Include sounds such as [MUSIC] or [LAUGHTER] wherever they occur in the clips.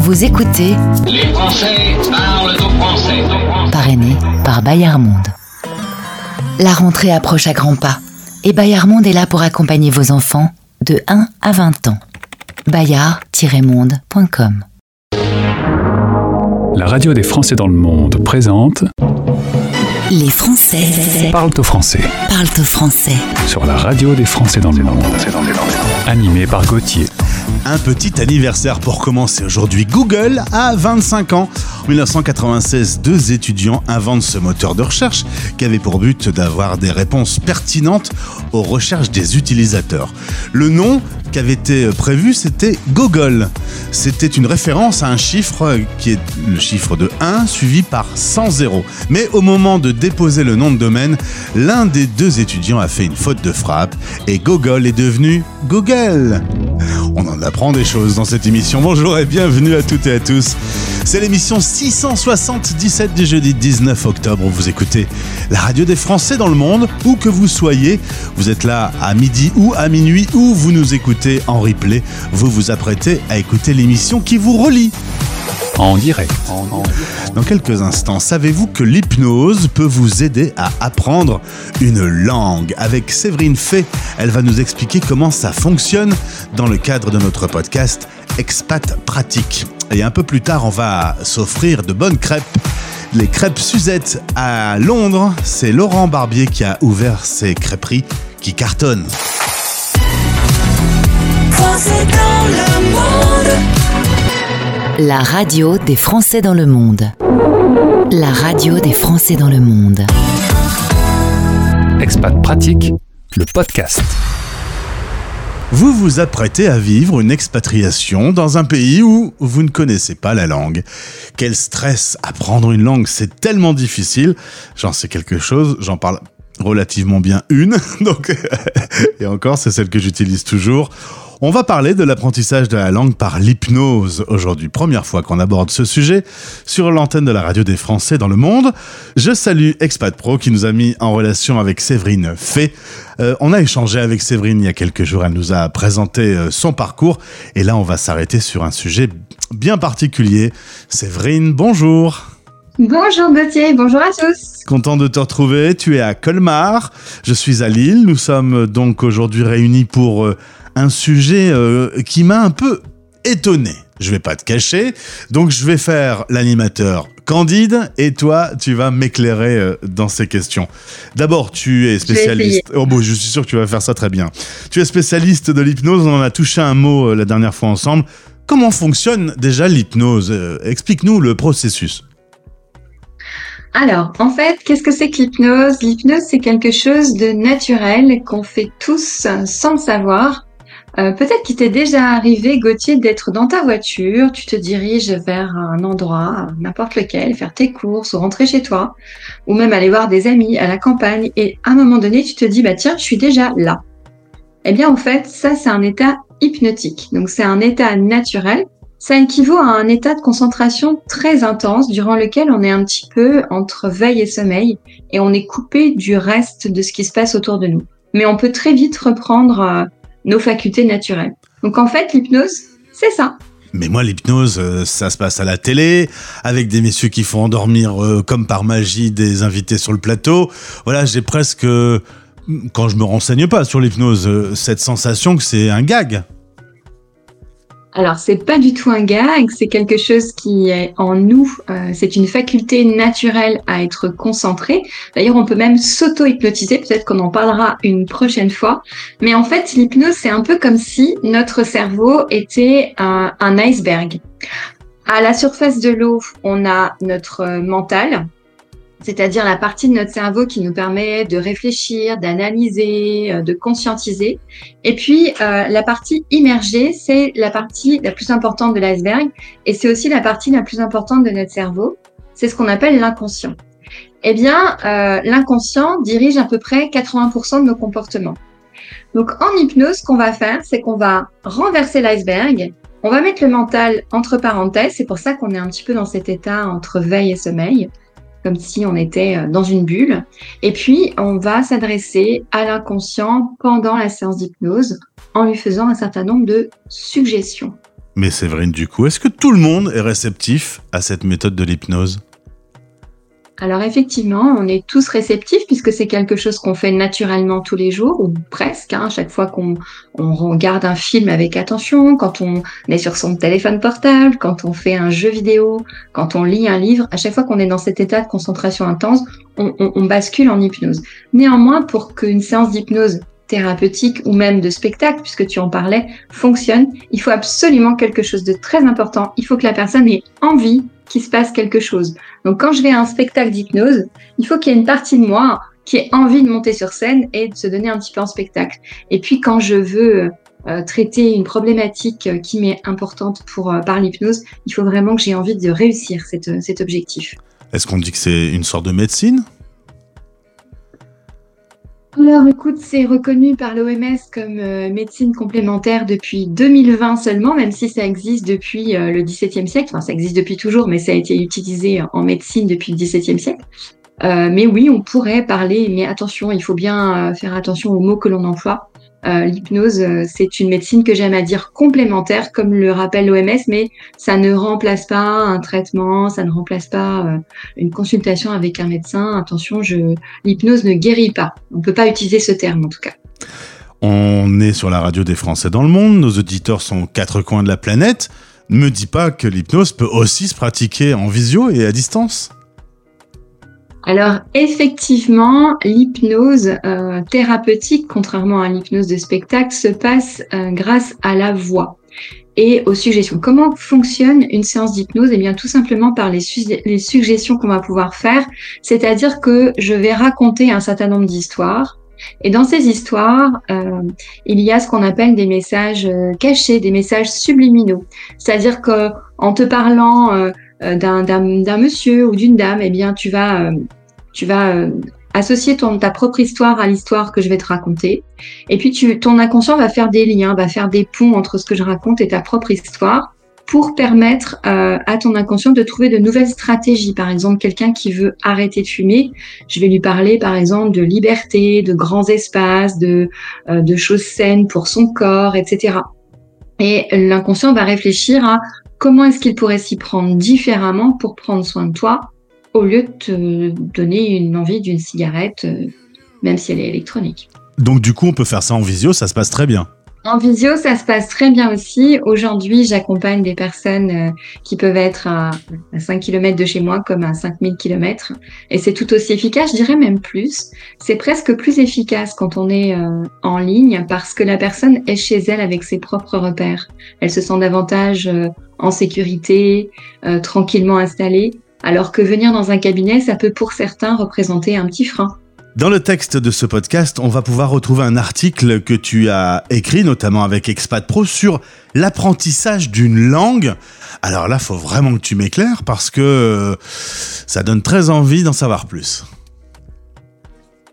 Vous écoutez Les Français parlent au français. Parrainé par Bayard Monde. La rentrée approche à grands pas et Bayard Monde est là pour accompagner vos enfants de 1 à 20 ans. bayard-monde.com La radio des Français dans le monde présente Les Français Parle au français parlent au français. sur la radio des Français dans le monde. Animé par Gauthier. Un petit anniversaire pour commencer aujourd'hui. Google a 25 ans. En 1996, deux étudiants inventent ce moteur de recherche qui avait pour but d'avoir des réponses pertinentes aux recherches des utilisateurs. Le nom qui avait été prévu, c'était Google. C'était une référence à un chiffre qui est le chiffre de 1 suivi par 100 zéros. Mais au moment de déposer le nom de domaine, l'un des deux étudiants a fait une faute de frappe et Google est devenu Google. On en apprend des choses dans cette émission. Bonjour et bienvenue à toutes et à tous. C'est l'émission 677 du jeudi 19 octobre. Vous écoutez la radio des Français dans le monde, où que vous soyez. Vous êtes là à midi ou à minuit, ou vous nous écoutez en replay. Vous vous apprêtez à écouter l'émission qui vous relie. En direct. Dans quelques instants, savez-vous que l'hypnose peut vous aider à apprendre une langue? Avec Séverine Fay, elle va nous expliquer comment ça fonctionne dans le cadre de notre podcast Expat Pratique. Et un peu plus tard, on va s'offrir de bonnes crêpes. Les crêpes Suzette à Londres, c'est Laurent Barbier qui a ouvert ces crêperies qui cartonnent. La radio des Français dans le monde. La radio des Français dans le monde. Expat pratique, le podcast. Vous vous apprêtez à vivre une expatriation dans un pays où vous ne connaissez pas la langue. Quel stress Apprendre une langue, c'est tellement difficile. J'en sais quelque chose, j'en parle relativement bien une, [LAUGHS] donc [LAUGHS] et encore c'est celle que j'utilise toujours. On va parler de l'apprentissage de la langue par l'hypnose aujourd'hui. Première fois qu'on aborde ce sujet sur l'antenne de la radio des Français dans le monde. Je salue Expat Pro qui nous a mis en relation avec Séverine Fay. Euh, on a échangé avec Séverine il y a quelques jours. Elle nous a présenté euh, son parcours. Et là, on va s'arrêter sur un sujet bien particulier. Séverine, bonjour. Bonjour Gauthier, bonjour à tous. Content de te retrouver. Tu es à Colmar. Je suis à Lille. Nous sommes donc aujourd'hui réunis pour euh, un sujet euh, qui m'a un peu étonné. Je vais pas te cacher. Donc je vais faire l'animateur Candide et toi, tu vas m'éclairer euh, dans ces questions. D'abord, tu es spécialiste. Oh bon, je suis sûr que tu vas faire ça très bien. Tu es spécialiste de l'hypnose. On en a touché un mot euh, la dernière fois ensemble. Comment fonctionne déjà l'hypnose Explique-nous le processus. Alors, en fait, qu'est-ce que c'est que l'hypnose? L'hypnose, c'est quelque chose de naturel qu'on fait tous sans le savoir. Euh, Peut-être qu'il t'est déjà arrivé, Gauthier, d'être dans ta voiture, tu te diriges vers un endroit, n'importe lequel, faire tes courses ou rentrer chez toi, ou même aller voir des amis à la campagne, et à un moment donné, tu te dis, bah tiens, je suis déjà là. Eh bien, en fait, ça, c'est un état hypnotique. Donc, c'est un état naturel. Ça équivaut à un état de concentration très intense durant lequel on est un petit peu entre veille et sommeil et on est coupé du reste de ce qui se passe autour de nous. Mais on peut très vite reprendre euh, nos facultés naturelles. Donc en fait, l'hypnose, c'est ça. Mais moi, l'hypnose, euh, ça se passe à la télé, avec des messieurs qui font endormir euh, comme par magie des invités sur le plateau. Voilà, j'ai presque, euh, quand je me renseigne pas sur l'hypnose, cette sensation que c'est un gag. Alors, c'est pas du tout un gag, c'est quelque chose qui est en nous. euh, c'est une faculté naturelle à être concentré. D'ailleurs, on peut même s'auto-hypnotiser. Peut-être qu'on en parlera une prochaine fois. Mais en fait, l'hypnose, c'est un peu comme si notre cerveau était un, un iceberg. À la surface de l'eau, on a notre mental, c'est-à-dire la partie de notre cerveau qui nous permet de réfléchir, d'analyser, euh, de conscientiser. Et puis, euh, la partie immergée, c'est la partie la plus importante de l'iceberg et c'est aussi la partie la plus importante de notre cerveau. C'est ce qu'on appelle l'inconscient. Eh bien, euh, l'inconscient dirige à peu près 80% de nos comportements. Donc, en hypnose, ce qu'on va faire, c'est qu'on va renverser l'iceberg. On va mettre le mental entre parenthèses. C'est pour ça qu'on est un petit peu dans cet état entre veille et sommeil comme si on était euh, dans une bulle. Et puis, on va s'adresser à l'inconscient pendant la séance d'hypnose en lui faisant un certain nombre de suggestions. Mais Séverine, du coup, est-ce que tout le monde est réceptif à cette méthode de l'hypnose? Alors effectivement, on est tous réceptifs puisque c'est quelque chose qu'on fait naturellement tous les jours ou presque. Hein, chaque fois qu'on on regarde un film avec attention, quand on est sur son téléphone portable, quand on fait un jeu vidéo, quand on lit un livre, à chaque fois qu'on est dans cet état de concentration intense, on, on, on bascule en hypnose. Néanmoins, pour qu'une séance d'hypnose thérapeutique ou même de spectacle, puisque tu en parlais, fonctionne, il faut absolument quelque chose de très important. Il faut que la personne ait envie qu'il se passe quelque chose. Donc quand je vais à un spectacle d'hypnose, il faut qu'il y ait une partie de moi qui ait envie de monter sur scène et de se donner un petit peu en spectacle. Et puis quand je veux euh, traiter une problématique qui m'est importante pour, euh, par l'hypnose, il faut vraiment que j'ai envie de réussir cet objectif. Est-ce qu'on dit que c'est une sorte de médecine? Alors écoute, c'est reconnu par l'OMS comme euh, médecine complémentaire depuis 2020 seulement, même si ça existe depuis euh, le XVIIe siècle. Enfin, ça existe depuis toujours, mais ça a été utilisé en médecine depuis le XVIIe siècle. Euh, mais oui, on pourrait parler, mais attention, il faut bien faire attention aux mots que l'on emploie. Euh, l'hypnose, euh, c'est une médecine que j'aime à dire complémentaire, comme le rappelle l'OMS, mais ça ne remplace pas un traitement, ça ne remplace pas euh, une consultation avec un médecin. Attention, l'hypnose ne guérit pas. On ne peut pas utiliser ce terme en tout cas. On est sur la radio des Français dans le monde, nos auditeurs sont aux quatre coins de la planète. Ne me dis pas que l'hypnose peut aussi se pratiquer en visio et à distance. Alors effectivement, l'hypnose euh, thérapeutique, contrairement à l'hypnose de spectacle, se passe euh, grâce à la voix et aux suggestions. Comment fonctionne une séance d'hypnose? Eh bien tout simplement par les, les suggestions qu'on va pouvoir faire, c'est-à-dire que je vais raconter un certain nombre d'histoires. Et dans ces histoires, euh, il y a ce qu'on appelle des messages cachés, des messages subliminaux. C'est-à-dire que en te parlant euh, d'un monsieur ou d'une dame, eh bien, tu vas, euh, tu vas euh, associer ton, ta propre histoire à l'histoire que je vais te raconter. Et puis, tu, ton inconscient va faire des liens, va faire des ponts entre ce que je raconte et ta propre histoire pour permettre à ton inconscient de trouver de nouvelles stratégies. Par exemple, quelqu'un qui veut arrêter de fumer, je vais lui parler, par exemple, de liberté, de grands espaces, de, de choses saines pour son corps, etc. Et l'inconscient va réfléchir à comment est-ce qu'il pourrait s'y prendre différemment pour prendre soin de toi au lieu de te donner une envie d'une cigarette, euh, même si elle est électronique? Donc du coup, on peut faire ça en visio, ça se passe très bien. En visio, ça se passe très bien aussi. Aujourd'hui, j'accompagne des personnes euh, qui peuvent être à, 5 km de chez moi comme à 5000 km. Et c'est tout aussi efficace, je dirais même plus. C'est presque plus efficace quand on est euh, en ligne parce que la personne est chez elle avec ses propres repères. Elle se sent davantage euh, en sécurité, tranquillement installée. Alors que venir dans un cabinet, ça peut pour certains représenter un petit frein. Dans le texte de ce podcast, on va pouvoir retrouver un article que tu as écrit, notamment avec Expat Pro, sur l'apprentissage d'une langue. Alors là, faut vraiment que tu m'éclaires parce que euh, ça donne très envie d'en savoir plus.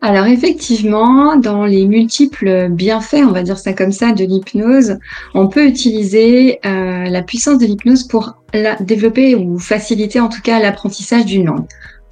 Alors effectivement, dans les multiples bienfaits, on va dire ça comme ça, de l'hypnose, on peut utiliser euh, la puissance de l'hypnose pour développer ou faciliter en tout cas l'apprentissage d'une langue.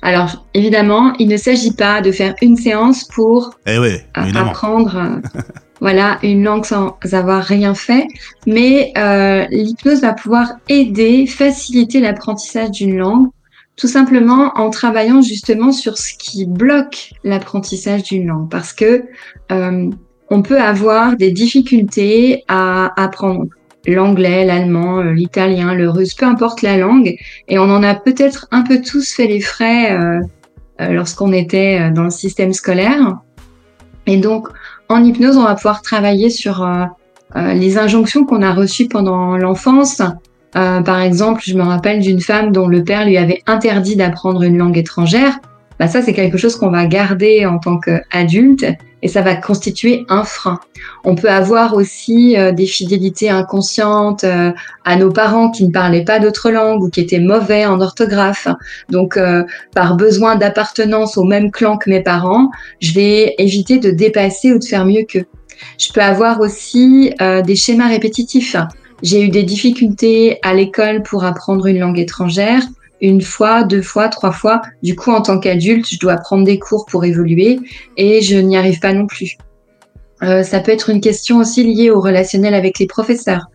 Alors, évidemment, il ne s'agit pas de faire une séance pour eh apprendre euh, [LAUGHS] voilà, une langue sans avoir rien fait, mais euh, l'hypnose va pouvoir aider, faciliter l'apprentissage d'une langue, tout simplement en travaillant justement sur ce qui bloque l'apprentissage d'une langue, parce que euh, on peut avoir des difficultés à apprendre l'anglais, l'allemand, euh, l'italien, le russe, peu importe la langue. Et on en a peut-être un peu tous fait les frais euh, euh, lorsqu'on était dans le système scolaire. Et donc, en hypnose, on va pouvoir travailler sur les injonctions qu'on a reçues pendant l'enfance. par exemple, je me rappelle d'une femme dont le père lui avait interdit d'apprendre une langue étrangère. Bah ça, c'est quelque chose qu'on va garder en tant qu'adulte et ça va constituer un frein. On peut avoir aussi euh, des fidélités inconscientes euh, à nos parents qui ne parlaient pas d'autres langues ou qui étaient mauvais en orthographe. Donc, euh, par besoin d'appartenance au même clan que mes parents, je vais éviter de dépasser ou de faire mieux qu'eux. Je peux avoir aussi des schémas répétitifs. J'ai eu des difficultés à l'école pour apprendre une langue étrangère une fois, deux fois, trois fois. Du coup, en tant qu'adulte, je dois prendre des cours pour évoluer et je n'y arrive pas non plus. Euh, ça peut être une question aussi liée au relationnel avec les professeurs.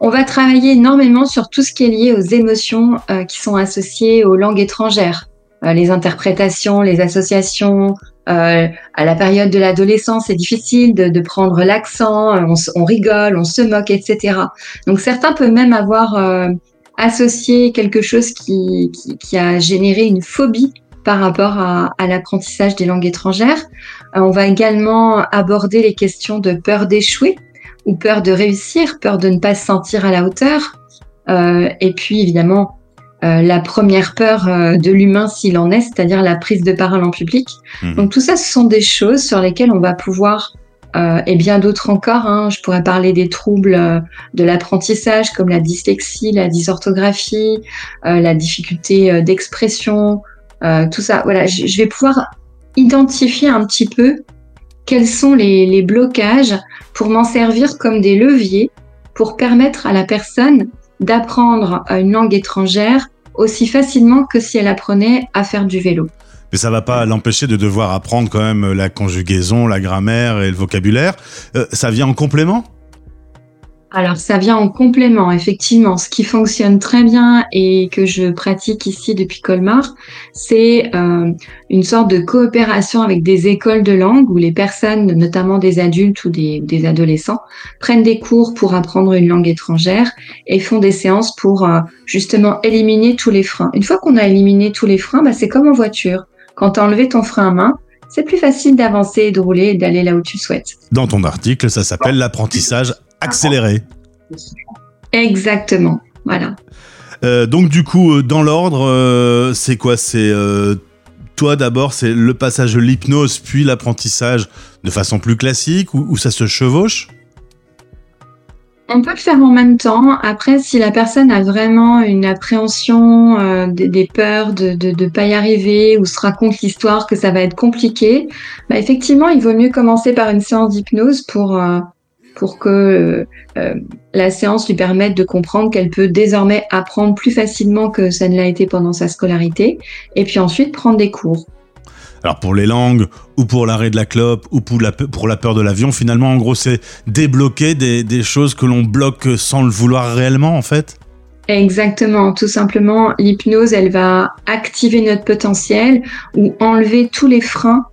On va travailler énormément sur tout ce qui est lié aux émotions euh, qui sont associées aux langues étrangères, euh, les interprétations, les associations. À la période de l'adolescence, c'est difficile de, prendre l'accent, on, on rigole, on se moque, etc. Donc certains peuvent même avoir associé quelque chose qui, qui, qui a généré une phobie par rapport à, à l'apprentissage des langues étrangères. Euh, on va également aborder les questions de peur d'échouer ou peur de réussir, peur de ne pas se sentir à la hauteur. Euh, et puis évidemment, euh, la première peur euh, de l'humain s'il en est, c'est-à-dire la prise de parole en public. Mhm. Donc tout ça, ce sont des choses sur lesquelles on va pouvoir, euh, et bien d'autres encore, hein, je pourrais parler des troubles euh, de l'apprentissage comme la dyslexie, la dysorthographie, euh, la difficulté euh, d'expression, euh, tout ça. Voilà, je vais pouvoir identifier un petit peu quels sont les, blocages pour m'en servir comme des leviers pour permettre à la personne d'apprendre une langue étrangère aussi facilement que si elle apprenait à faire du vélo. Mais ça va pas l'empêcher de devoir apprendre quand même la conjugaison, la grammaire et le vocabulaire. Euh, ça vient en complément? Alors, ça vient en complément, effectivement. Ce qui fonctionne très bien et que je pratique ici depuis Colmar, c'est euh, une sorte de coopération avec des écoles de langue où les personnes, notamment des adultes ou des, adolescents, prennent des cours pour apprendre une langue étrangère et font des séances pour euh, justement éliminer tous les freins. Une fois qu'on a éliminé tous les freins, bah, c'est comme en voiture. Quand tu as enlevé ton frein à main, c'est plus facile d'avancer et de rouler et d'aller là où tu souhaites. Dans ton article, ça s'appelle l'apprentissage accéléré. Exactement. Voilà. Euh, donc du coup, euh, dans l'ordre, euh, c'est quoi? C'est euh, toi d'abord, c'est le passage de l'hypnose, puis l'apprentissage de façon plus classique, ou, ou ça se chevauche? On peut le faire en même temps. Après, si la personne a vraiment une appréhension euh, des, peurs de ne de, de pas y arriver ou se raconte l'histoire que ça va être compliqué, bah effectivement, il vaut mieux commencer par une séance d'hypnose pour, euh, pour que euh, la séance lui permette de comprendre qu'elle peut désormais apprendre plus facilement que ça ne l'a été pendant sa scolarité, et puis ensuite prendre des cours. Alors pour les langues, ou pour l'arrêt de la clope, ou pour la, pe- pour la peur de l'avion, finalement, en gros, c'est débloquer des, des choses que l'on bloque sans le vouloir réellement, en fait Exactement, tout simplement, l'hypnose, elle va activer notre potentiel ou enlever tous les freins,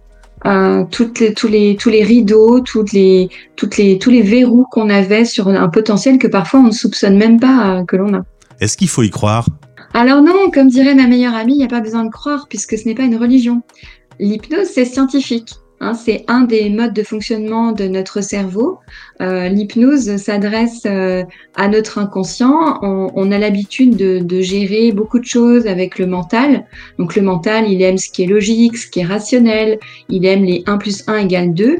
euh, toutes les, tous les tous les rideaux, toutes les toutes les tous les verrous qu'on avait sur un potentiel que parfois on ne soupçonne même pas euh, que l'on a. Est-ce qu'il faut y croire? Alors non, comme dirait ma meilleure amie, il n'y a pas besoin de croire puisque ce n'est pas une religion. L'hypnose, c'est scientifique. hein, c'est un des modes de fonctionnement de notre cerveau. Euh, L'hypnose s'adresse euh, à notre inconscient. On, on a l'habitude de, de gérer beaucoup de choses avec le mental. Donc le mental, il aime ce qui est logique, ce qui est rationnel. Il aime les 1 plus 1 égale 2.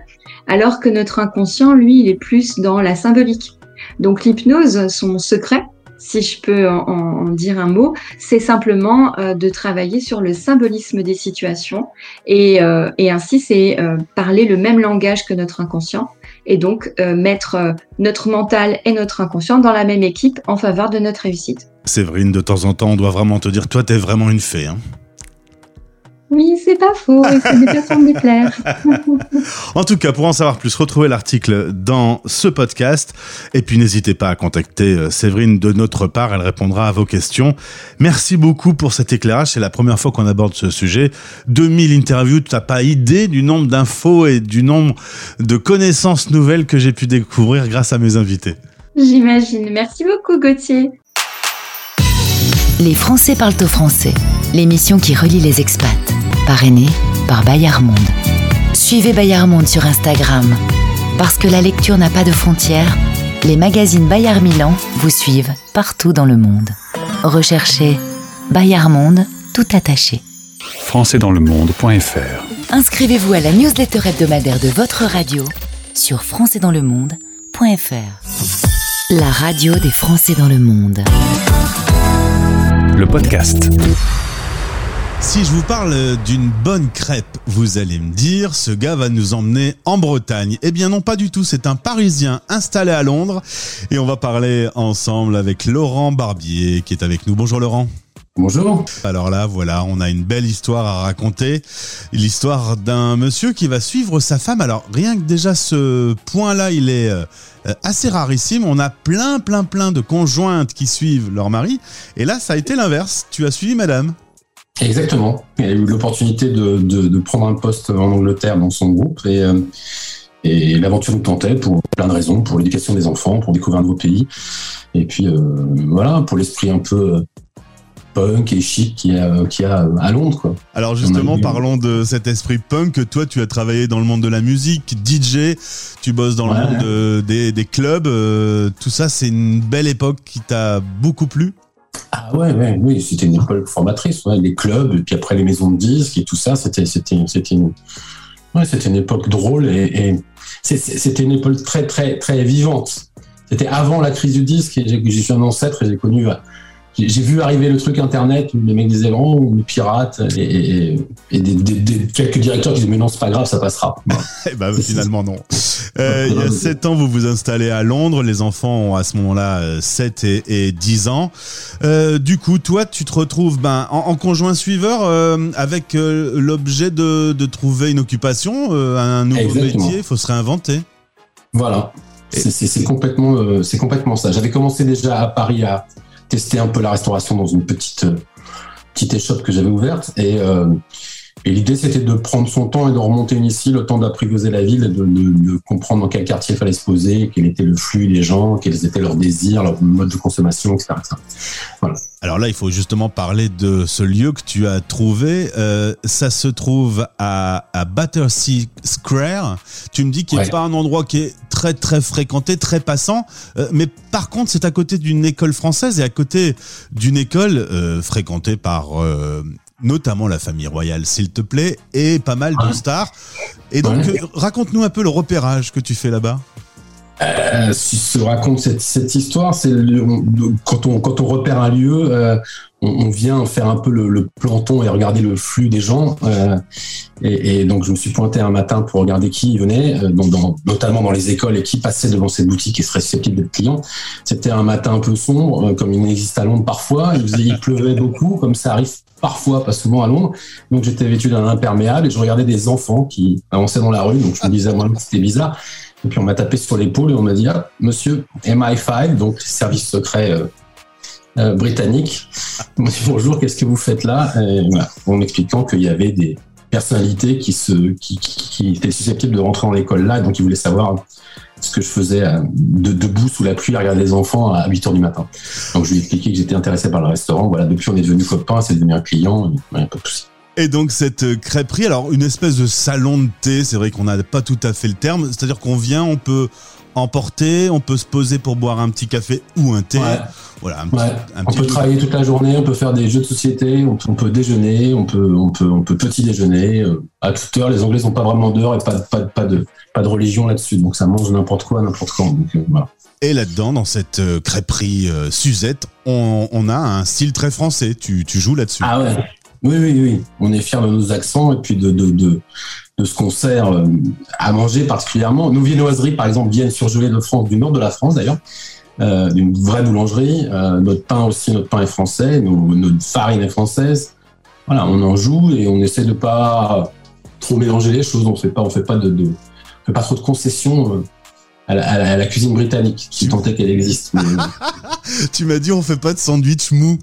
Alors que notre inconscient, lui, il est plus dans la symbolique. Donc l'hypnose, son secret, si je peux en, dire un mot, c'est simplement euh, de travailler sur le symbolisme des situations et, euh, ainsi c'est euh, parler le même langage que notre inconscient et donc mettre notre mental et notre inconscient dans la même équipe en faveur de notre réussite. Séverine, de temps en temps, on doit vraiment te dire, toi, t'es vraiment une fée. Hein Oui, c'est pas faux, et c'est des façons de déplaire. [LAUGHS] En tout cas, pour en savoir plus, retrouvez l'article dans ce podcast. Et puis, n'hésitez pas à contacter euh, Séverine de notre part. Elle répondra à vos questions. Merci beaucoup pour cet éclairage. C'est la première fois qu'on aborde ce sujet. 2000 interviews. Tu n'as pas idée du nombre d'infos et du nombre de connaissances nouvelles que j'ai pu découvrir grâce à mes invités. J'imagine. Merci beaucoup, Gauthier. Les Français parlent au français, l'émission qui relie les expats, parrainée par Bayard Monde. Suivez Bayard Monde sur Instagram. Parce que la lecture n'a pas de frontières, les magazines Bayard Milan vous suivent partout dans le monde. Recherchez Bayard Monde tout attaché. françaisdanslemonde.fr Inscrivez-vous à la newsletter hebdomadaire de votre radio sur françaisdanslemonde.fr. La radio des Français dans le monde. Le podcast. Si je vous parle d'une bonne crêpe, vous allez me dire, ce gars va nous emmener en Bretagne. Eh bien non, pas du tout, c'est un Parisien installé à Londres. Et on va parler ensemble avec Laurent Barbier qui est avec nous. Bonjour Laurent. Bonjour. Alors là, voilà, on a une belle histoire à raconter. L'histoire d'un monsieur qui va suivre sa femme. Alors, rien que déjà ce point-là, il est euh, assez rarissime. On a plein, plein, plein de conjointes qui suivent leur mari. Et là, ça a été l'inverse. Tu as suivi madame. Exactement. Il a eu l'opportunité de, de, de, prendre un poste en Angleterre dans son groupe. Et, euh, et l'aventure nous tentait pour plein de raisons, pour l'éducation des enfants, pour découvrir un nouveau pays. Et puis, euh, voilà, pour l'esprit un peu punk et chic qu'il y a, qui a à Londres. Quoi. Alors justement, parlons de cet esprit punk. Toi, tu as travaillé dans le monde de la musique, DJ, tu bosses dans le monde des, des, clubs. Euh, tout ça, c'est une belle époque qui t'a beaucoup plu ah ouais, ouais oui, c'était une époque formatrice, les clubs, et puis après les maisons de disques et tout ça, c'était c'était une, ouais, c'était une époque drôle et, c'était une époque très très très vivante. C'était avant la crise du disque et j'ai suis un ancêtre et j'ai connu j'ai vu arriver le truc internet où les mecs disaient bon, on pirate et, et, des, des, quelques directeurs qui disaient mais non c'est pas grave ça passera. et [LAUGHS] eh ben finalement non. [LAUGHS] Euh, il y a 7 ans vous vous installez à Londres, les enfants ont à ce moment-là 7 et, et 10 ans. Euh, du coup toi tu te retrouves ben, en, conjoint suiveur euh, avec euh, l'objet de, de, trouver une occupation, euh, un nouveau métier, il faut se réinventer. Voilà, c'est complètement, c'est complètement ça. J'avais commencé déjà à Paris à tester un peu la restauration dans une petite euh, petite échoppe que j'avais ouverte. Et euh, et l'idée, c'était de prendre son temps et de remonter ici, le temps d'apprivoiser la ville, de, de, de, comprendre dans quel quartier il fallait se poser, quel était le flux des gens, quels étaient leurs désirs, leur mode de consommation, etc. Voilà. Alors là, il faut justement parler de ce lieu que tu as trouvé. Euh, ça se trouve à, à Battersea Square. Tu me dis qu'il n'y a pas un endroit qui est très très fréquenté, très passant, euh, mais par contre, c'est à côté d'une école française et à côté d'une école euh, fréquentée par euh, notamment la famille royale, s'il te plaît, et pas mal de stars. Et donc, euh, raconte-nous un peu le repérage que tu fais là-bas. Euh, si je raconte cette, cette histoire, c'est quand on quand on repère un lieu, euh, on, on, vient faire un peu le, le, planton et regarder le flux des gens. Euh, et, et, donc je me suis pointé un matin pour regarder qui venait, dans, dans, notamment dans les écoles et qui passait devant ces boutiques et serait susceptible d'être client. C'était un matin un peu sombre, comme il existe à Londres parfois. Il, il pleuvait beaucoup, comme ça arrive parfois, pas souvent à Londres. Donc j'étais vêtu d'un imperméable et je regardais des enfants qui avançaient dans la rue. Donc je me disais moi c'était bizarre. Et puis on m'a tapé sur l'épaule et on m'a dit ah, Monsieur MI5, donc service secret euh, euh, britannique. [LAUGHS] On m'a bonjour, qu'est-ce que vous faites là? Et, En m'expliquant qu'il y avait des personnalités qui, étaient susceptibles de rentrer dans l'école là, donc ils voulaient savoir ce que je faisais euh, de, debout sous la pluie à regarder les enfants à 8 heures du matin. Donc je lui ai expliqué que j'étais intéressé par le restaurant. Voilà, depuis on est devenu copains, c'est devenu un client, il n'y a pas de souci. Et donc cette crêperie, alors une espèce de salon de thé, c'est vrai qu'on n'a pas tout à fait le terme, c'est-à-dire qu'on vient, on peut emporter, on peut se poser pour boire un petit café ou un thé. Ouais. Voilà, un petit, ouais. un on peut travailler toute la journée, on peut faire des jeux de société, on peut, on peut déjeuner, on peut, on peut, on peut petit déjeuner euh, à toute heure. Les Anglais sont pas vraiment d'heure et pas, pas, pas de, pas de religion là-dessus, donc ça mange n'importe quoi, n'importe quand. Donc, euh, voilà. Et là-dedans, dans cette euh, crêperie euh, Suzette, on, on, a un style très français. Tu, tu joues là-dessus. Ah ouais. Oui, oui, oui. On est fiers de nos accents et puis de, de, de, de ce qu'on sert euh, à manger particulièrement. Nos viennoiseries, par exemple, viennent surgeler de France, du nord de la France d'ailleurs, euh, d'une vraie boulangerie. Euh, notre pain aussi, notre pain est français, nos, notre farine est française. Voilà, on en joue et on essaie de pas trop mélanger les choses. On fait pas, on fait pas de, de on fait pas trop de concessions. À la, à, la, à la, cuisine britannique, si tant est qu'elle existe. [LAUGHS] Mais... tu m'as dit on fait pas de sandwich mou.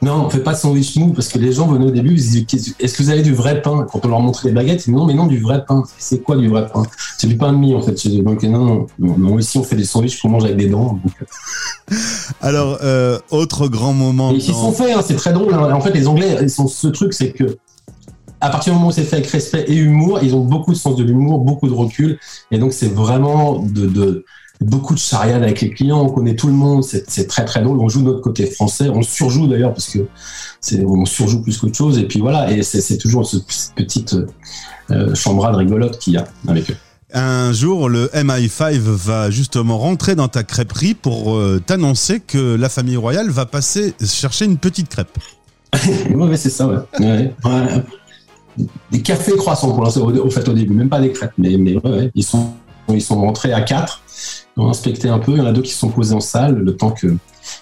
Non, on fait pas de sandwich mou parce que les gens venaient au début, ils disaient Est-ce que vous avez du vrai pain? Quand on leur montrait les baguettes, ils disaient Non, mais non, du vrai pain. C'est quoi du vrai pain? C'est du pain de mie en fait. Donc, non, non, non, non, ici on fait des sandwichs qu'on mange avec des dents. Donc... Alors, euh, autre grand moment. Ils s'y sont faits, hein, c'est très drôle. Hein. En fait, les Anglais, ils sont, ce truc, c'est que à partir du moment où c'est fait avec respect et humour, ils ont beaucoup de sens de l'humour, beaucoup de recul. Et donc, c'est vraiment de, de beaucoup de charriade avec les clients, on connaît tout le monde, c'est très très drôle. On joue notre côté français, on surjoue d'ailleurs parce que c'est on surjoue plus qu'autre chose. Et puis voilà, et c'est toujours cette petite euh, chambrade rigolote qu'il y a avec eux. Un jour, le MI5 va justement rentrer dans ta crêperie pour euh, t'annoncer que la famille royale va passer chercher une petite crêpe. [LAUGHS] ouais, c'est ça, ouais. ouais. ouais. Des cafés croissants pour l'instant, au fait, au début, même pas des crêpes, mais, mais ouais, ils sont ils sont rentrés à quatre, ils ont inspecté un peu. Il y en a deux qui se sont posés en salle, le temps que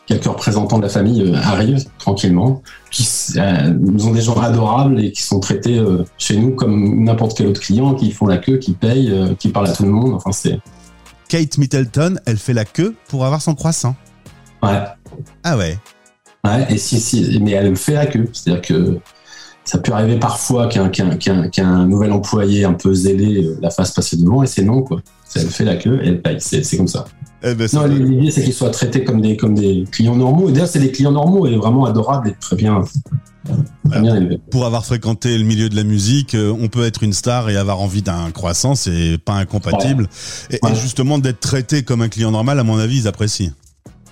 quelques représentants de la famille euh, arrivent tranquillement, qui euh, nous ont des gens adorables et qui sont traités euh, chez nous comme n'importe quel autre client, qui font la queue, qui payent, euh, qui parlent à tout le monde. Enfin, c'est Kate Middleton, elle fait la queue pour avoir son croissant. ouais, Ah ouais. ouais. Et si, si, mais elle fait la queue, c'est-à-dire que ça peut arriver parfois qu'un nouvel employé un peu zélé euh, la fasse passer devant, et c'est non quoi. Elle fait la queue et elle paye. C'est comme ça. Eh ben, Non, l'idée c'est qu'ils soient traités comme des comme des clients normaux. Et d'ailleurs, c'est des clients normaux et vraiment adorables et très bien, très bien élevés. pour avoir fréquenté le milieu de la musique, euh, on peut être une star et avoir envie d'un croissant, c'est pas incompatible. Et, Ouais. et justement, d'être traité comme un client normal, à mon avis, ils apprécient.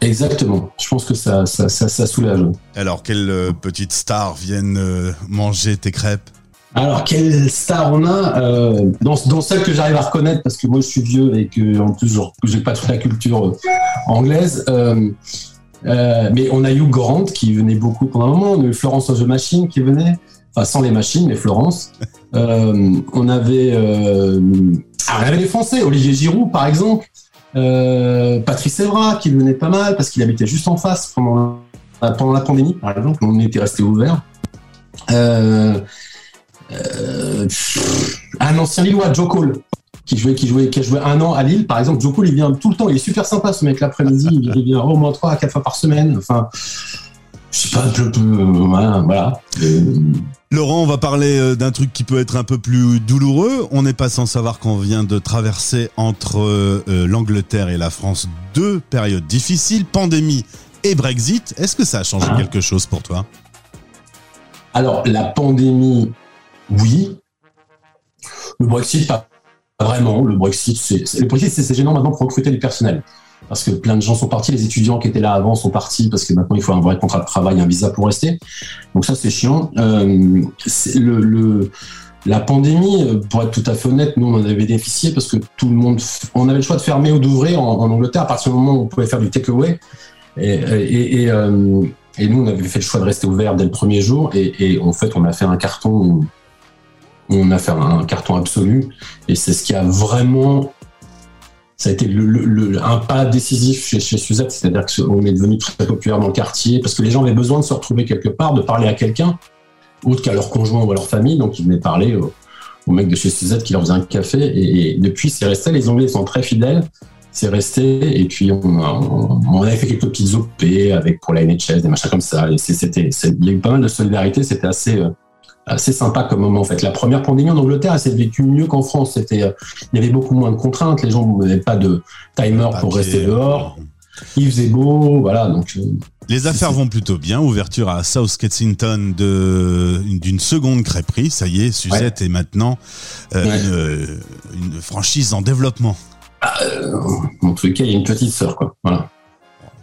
Exactement. Je pense que ça ça ça, ça soulage. Alors, quelle euh, petite star viennent euh, manger tes crêpes? Alors, quelle star on a euh, dans, dans celle que j'arrive à reconnaître, parce que moi je suis vieux et que en plus je n'ai pas toute la culture euh, anglaise. euh, euh, mais on a Hugh Grant qui venait beaucoup pendant un moment. On a eu Florence the Machine qui venait, enfin sans les machines, mais Florence. Euh, on avait, euh, ah, avait les Français, Olivier Giroud par exemple, Patrice Evra qui venait pas mal parce qu'il habitait juste en face pendant pendant la pandémie par exemple. On était resté ouvert. Euh, euh, un ancien Lillois, Joe Cole, qui jouait, qui jouait, qui a joué un an à Lille, par exemple. Joe Cole, il vient tout le temps. Il est super sympa, ce mec l'après-midi. Il vient au moins trois à quatre fois par semaine. Enfin, je sais pas, je peux, voilà, voilà. Euh, Laurent, on va parler euh, d'un truc qui peut être un peu plus douloureux. On n'est pas sans savoir qu'on vient de traverser entre euh, euh, l'Angleterre et la France deux périodes difficiles, pandémie et Brexit. Est-ce que ça a changé Ah. quelque chose pour toi? Alors, la pandémie, oui. Le Brexit, pas vraiment. Le Brexit, c'est le Brexit, c'est gênant maintenant pour recruter du personnel. Parce que plein de gens sont partis, les étudiants qui étaient là avant sont partis parce que maintenant il faut un vrai contrat de travail, un visa pour rester. Donc ça c'est chiant. Euh, la pandémie, euh, pour être tout à fait honnête, nous on en avait bénéficié parce que tout le monde, on avait le choix de fermer ou d'ouvrir en, Angleterre à partir du moment où on pouvait faire du takeaway. Et, euh, et nous, on avait fait le choix de rester ouvert dès le premier jour. Et en fait, on a fait un carton. On a fait un carton absolu. Et c'est ce qui a vraiment. Ça a été un pas décisif chez, Suzette. C'est-à-dire qu'on est devenu très populaire dans le quartier parce que les gens avaient besoin de se retrouver quelque part, de parler à quelqu'un, autre qu'à leur conjoint ou à leur famille. Donc, ils venaient parler au, au mec de chez Suzette qui leur faisait un café. Et, depuis, c'est resté. Les Anglais sont très fidèles c'est resté et puis on, on, on avait fait quelques petites OP avec pour la NHS des machins comme ça et c'était il y a eu pas mal de solidarité c'était assez euh, assez sympa comme moment en fait la première pandémie en Angleterre elle s'est vécue mieux qu'en France c'était euh, il y avait beaucoup moins de contraintes les gens n'avaient pas de timer pour rester dehors il faisait beau voilà donc euh, Les affaires vont plutôt bien. Ouverture à South Kensington de- d'une seconde crêperie. Ça y est, Suzette est maintenant euh, Ouais. une, une franchise en développement. euh, en les cas il y a une petite sœur quoi voilà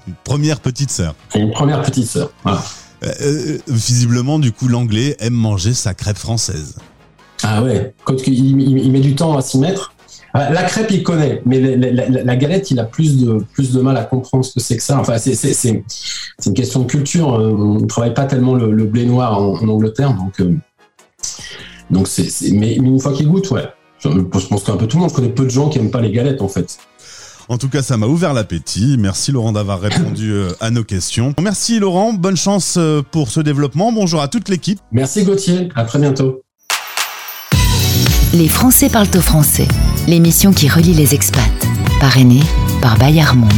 Une première petite sœur. Une première petite sœur voilà. Euh, euh, visiblement, du coup, l'anglais aime manger sa crêpe française. Ah ouais, quand il, met du temps à s'y mettre. Ah, La crêpe, il connaît, mais la, galette, il a plus de, plus de mal à comprendre ce que c'est que ça. Enfin, c'est, c'est, une question de culture. Euh, On ne travaille pas tellement le, blé noir en, Angleterre, donc, donc c'est, mais, une fois qu'il goûte, ouais. Je pense qu'un peu tout le monde, je connais peu de gens qui aiment pas les galettes, en fait. En tout cas, ça m'a ouvert l'appétit. Merci Laurent d'avoir répondu euh, à nos questions. Merci Laurent, bonne chance euh, pour ce développement. Bonjour à toute l'équipe. Merci Gauthier, à très bientôt. Les Français parlent au français, l'émission qui relie les expats, parrainée par Bayard Monde.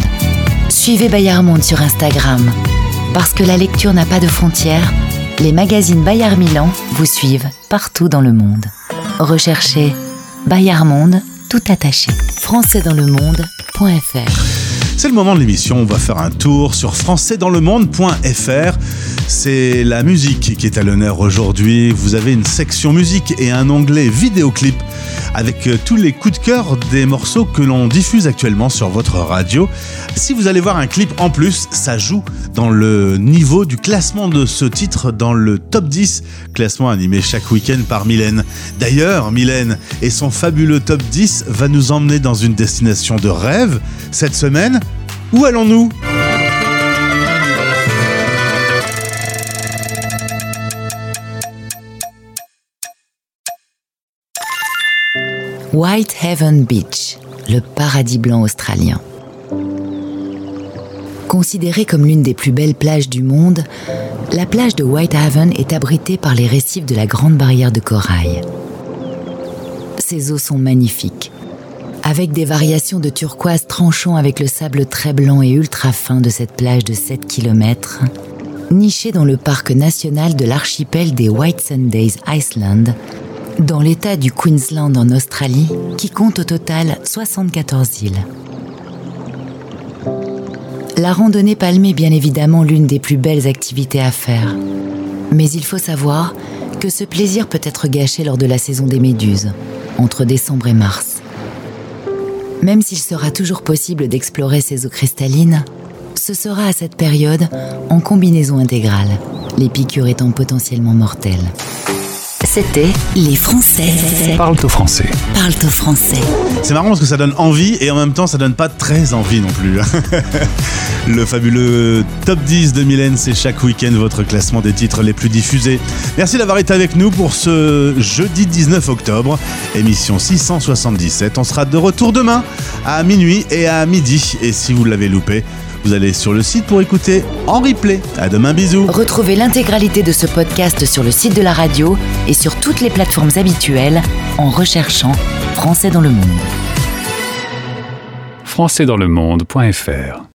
Suivez Bayard Monde sur Instagram. Parce que la lecture n'a pas de frontières, les magazines Bayard Milan vous suivent partout dans le monde. Recherchez Bayard Monde tout attaché. françaisdanslemonde.fr C'est le moment de l'émission. On va faire un tour sur françaisdanslemonde.fr. C'est la musique qui est à l'honneur aujourd'hui. Vous avez une section musique et un onglet vidéoclip avec euh, tous les coups de cœur des morceaux que l'on diffuse actuellement sur votre radio. Si vous allez voir un clip en plus, ça joue dans le niveau du classement de ce titre dans le top 10, classement animé chaque week-end par Mylène. D'ailleurs, Mylène et son fabuleux top 10 va nous emmener dans une destination de rêve cette semaine. Où allons-nous? Whitehaven Beach, le paradis blanc australien. Considérée comme l'une des plus belles plages du monde, la plage de Whitehaven est abritée par les récifs de la Grande Barrière de Corail. Ses eaux sont magnifiques, avec des variations de turquoise tranchant avec le sable très blanc et ultra fin de cette plage de 7 km, nichée dans le parc national de l'archipel des White Sundays Iceland, dans l'état du Queensland en Australie, qui compte au total 74 îles. La randonnée palmée est bien évidemment l'une des plus belles activités à faire. Mais il faut savoir que ce plaisir peut être gâché lors de la saison des méduses, entre décembre et mars. Même s'il sera toujours possible d'explorer ces eaux cristallines, ce sera à cette période en combinaison intégrale, les piqûres étant potentiellement mortelles. C'était Les Français. Parle au français. Parle au français. C'est marrant parce que ça donne envie et en même temps ça donne pas très envie non plus. [LAUGHS] Le fabuleux Top 10 de Mylène, c'est chaque week-end votre classement des titres les plus diffusés. Merci d'avoir été avec nous pour ce jeudi 19 octobre, émission 677. On sera de retour demain à minuit et à midi. Et si vous l'avez loupé, vous allez sur le site pour écouter en replay. À demain, bisous. Retrouvez l'intégralité de ce podcast sur le site de la radio et sur toutes les plateformes habituelles en recherchant Français dans le monde. Françaisdanslemonde.fr